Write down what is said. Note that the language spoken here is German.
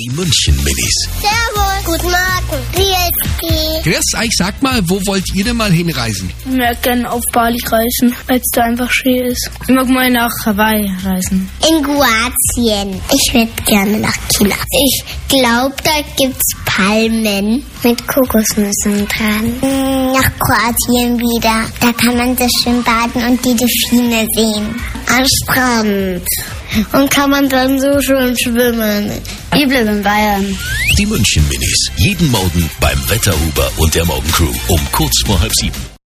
Die München-Minis. Servus. Guten Morgen. Wie ist Grüß euch, sag mal, wo wollt ihr denn mal hinreisen? Ich mag gerne auf Bali reisen, weil es da einfach schön ist. Ich mag mal nach Hawaii reisen. In Kroatien. Ich würde gerne nach China. Ich glaube, da gibt's Palmen mit Kokosnüssen dran. Mm, Nach Kroatien wieder. Da kann man so schön baden und die Delfine sehen. Am Strand. Und kann man dann so schön schwimmen. Bleibe in Bayern. Die München-Minis. Jeden Morgen beim Wetterhuber und der Morgencrew um kurz vor halb sieben.